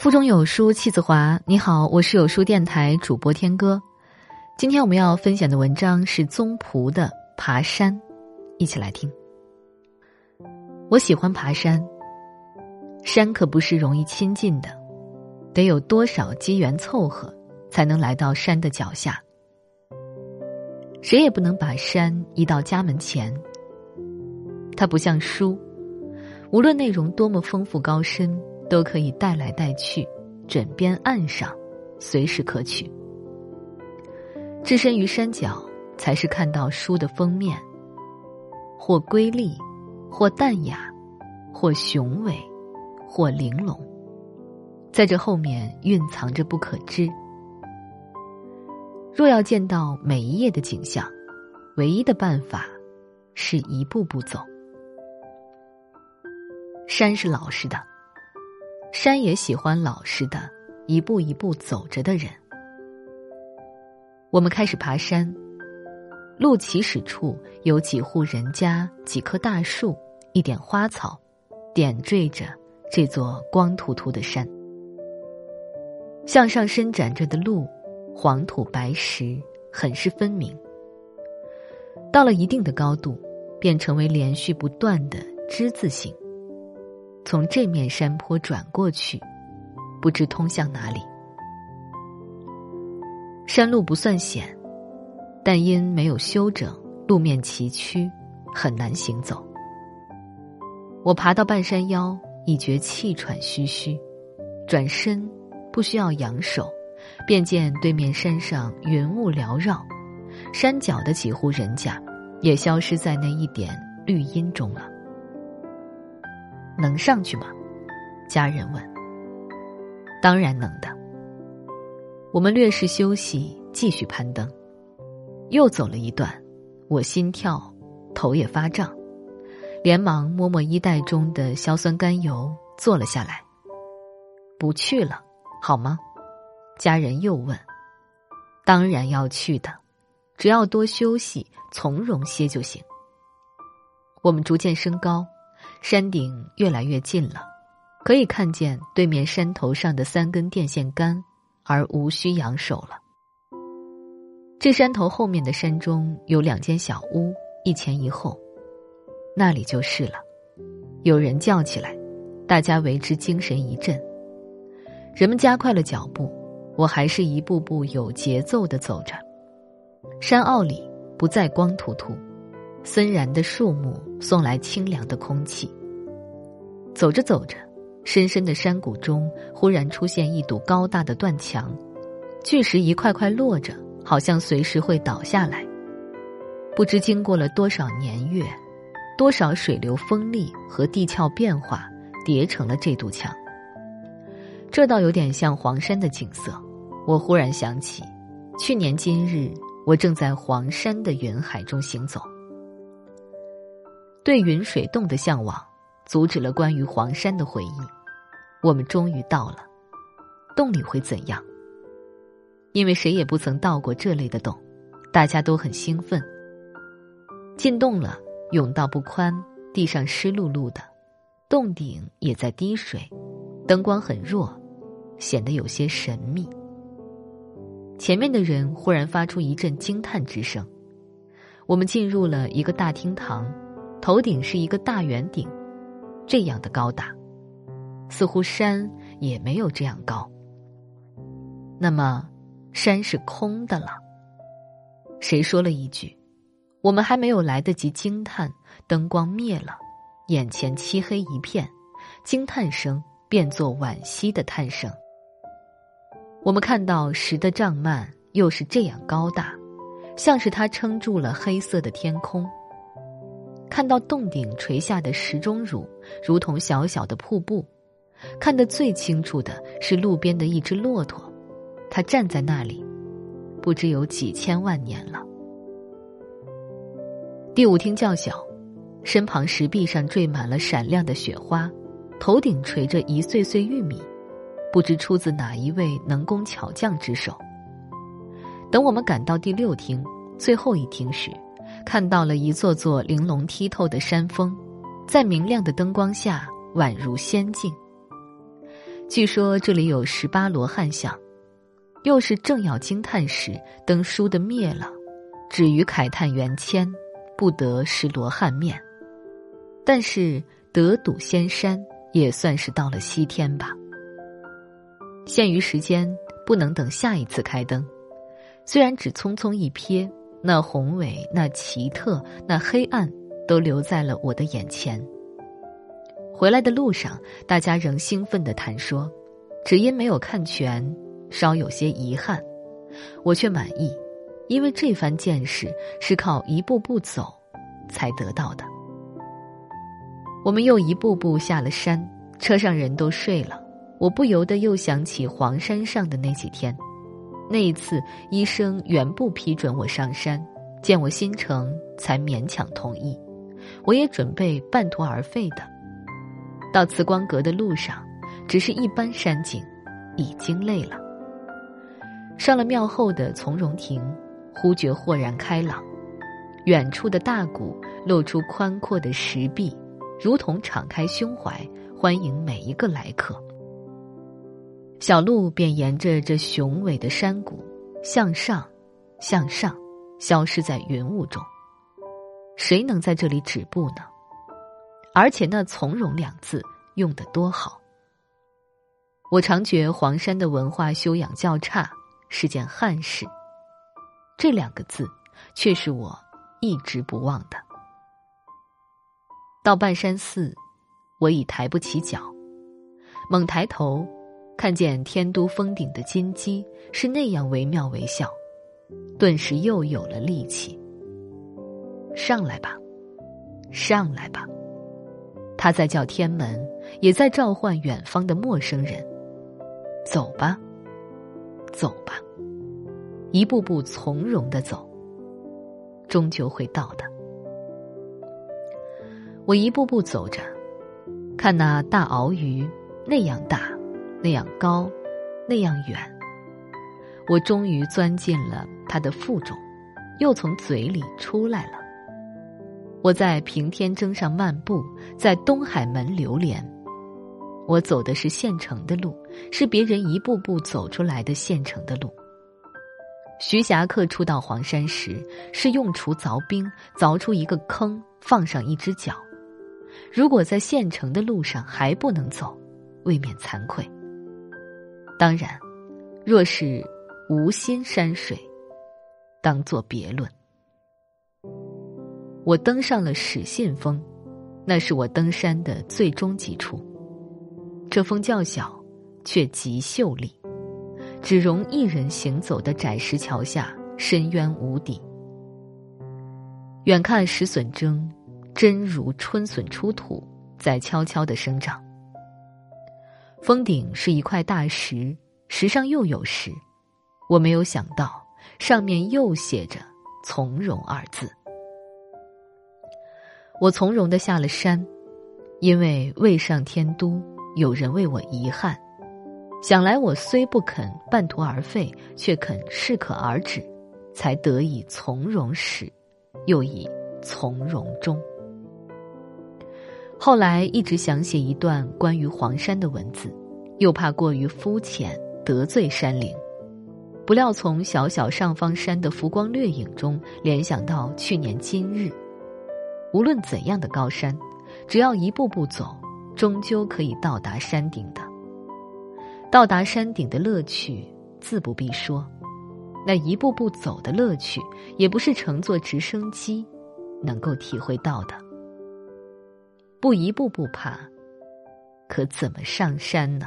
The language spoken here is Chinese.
腹中有书气自华。你好，我是有书电台主播天歌。今天我们要分享的文章是宗璞的《爬山》，一起来听。我喜欢爬山，山可不是容易亲近的，得有多少机缘凑合，才能来到山的脚下。谁也不能把山移到家门前。它不像书，无论内容多么丰富高深。都可以带来带去，枕边岸上，随时可取。置身于山脚，才是看到书的封面，或瑰丽，或淡雅，或雄伟，或玲珑，在这后面蕴藏着不可知。若要见到每一页的景象，唯一的办法，是一步步走。山是老实的。山也喜欢老实的，一步一步走着的人。我们开始爬山，路起始处有几户人家、几棵大树、一点花草，点缀着这座光秃秃的山。向上伸展着的路，黄土白石，很是分明。到了一定的高度，便成为连续不断的之字形。从这面山坡转过去，不知通向哪里。山路不算险，但因没有修整，路面崎岖，很难行走。我爬到半山腰，已觉气喘吁吁，转身不需要扬手，便见对面山上云雾缭绕，山脚的几户人家也消失在那一点绿荫中了。能上去吗？家人问。当然能的。我们略事休息，继续攀登。又走了一段，我心跳，头也发胀，连忙摸摸衣袋中的硝酸甘油，坐了下来。不去了，好吗？家人又问。当然要去的，只要多休息，从容些就行。我们逐渐升高。山顶越来越近了，可以看见对面山头上的三根电线杆，而无需扬手了。这山头后面的山中有两间小屋，一前一后，那里就是了。有人叫起来，大家为之精神一振。人们加快了脚步，我还是一步步有节奏的走着。山坳里不再光秃秃。森然的树木送来清凉的空气。走着走着，深深的山谷中忽然出现一堵高大的断墙，巨石一块块落着，好像随时会倒下来。不知经过了多少年月，多少水流风力和地壳变化，叠成了这堵墙。这倒有点像黄山的景色。我忽然想起，去年今日，我正在黄山的云海中行走。对云水洞的向往，阻止了关于黄山的回忆。我们终于到了，洞里会怎样？因为谁也不曾到过这类的洞，大家都很兴奋。进洞了，甬道不宽，地上湿漉漉的，洞顶也在滴水，灯光很弱，显得有些神秘。前面的人忽然发出一阵惊叹之声。我们进入了一个大厅堂。头顶是一个大圆顶，这样的高大，似乎山也没有这样高。那么，山是空的了。谁说了一句？我们还没有来得及惊叹，灯光灭了，眼前漆黑一片，惊叹声变作惋惜的叹声。我们看到石的帐幔又是这样高大，像是它撑住了黑色的天空。看到洞顶垂下的石钟乳，如同小小的瀑布；看得最清楚的是路边的一只骆驼，它站在那里，不知有几千万年了。第五厅较小，身旁石壁上缀满了闪亮的雪花，头顶垂着一穗穗玉米，不知出自哪一位能工巧匠之手。等我们赶到第六厅，最后一厅时。看到了一座座玲珑剔透的山峰，在明亮的灯光下宛如仙境。据说这里有十八罗汉像，又是正要惊叹时，灯倏地灭了，止于慨叹元谦，不得识罗汉面。但是得睹仙山，也算是到了西天吧。限于时间，不能等下一次开灯。虽然只匆匆一瞥，那宏伟、那奇特、那黑暗，都留在了我的眼前。回来的路上，大家仍兴奋地谈说，只因没有看全，稍有些遗憾。我却满意，因为这番见识是靠一步步走才得到的。我们又一步步下了山，车上人都睡了，我不由得又想起黄山上的那几天。那一次，医生原不批准我上山，见我心诚，才勉强同意。我也准备半途而废的。到慈光阁的路上，只是一般山景，已经累了。上了庙后的从容亭，忽觉豁然开朗。远处的大谷露出宽阔的石壁，如同敞开胸怀，欢迎每一个来客。小路便沿着这雄伟的山谷向上，向上，消失在云雾中。谁能在这里止步呢？而且那“从容”两字用得多好。我常觉黄山的文化修养较差是件憾事，这两个字却是我一直不忘的。到半山寺，我已抬不起脚，猛抬头，看见天都峰顶的金鸡是那样惟妙惟肖，顿时又有了力气。上来吧，上来吧。他在叫天门，也在召唤远方的陌生人。走吧，走吧，一步步从容的走，终究会到的。我一步步走着，看那大鳌鱼那样大，那样高，那样远。我终于钻进了他的腹中，又从嘴里出来了。我在平天征上漫步，在东海门流连。我走的是现成的路，是别人一步步走出来的现成的路。徐霞客初到黄山时，是用锄凿冰，凿出一个坑，放上一只脚。如果在现成的路上还不能走，未免惭愧。当然，若是无心山水，当作别论。我登上了始信峰，那是我登山的最终极处。这峰较小，却极秀丽，只容一人行走的窄石桥下，深渊无底。远看石笋蒸，真如春笋出土，在悄悄的生长。峰顶是一块大石，石上又有石，我没有想到上面又写着“从容”二字。我从容的下了山，因为未上天都，有人为我遗憾。想来我虽不肯半途而废，却肯适可而止，才得以从容始，又以从容终。后来一直想写一段关于黄山的文字，又怕过于肤浅得罪山林，不料从小小上方山的浮光掠影中，联想到去年今日。无论怎样的高山，只要一步步走，终究可以到达山顶的。到达山顶的乐趣，自不必说；那一步步走的乐趣，也不是乘坐直升机能够体会到的。不一步步爬，可怎么上山呢？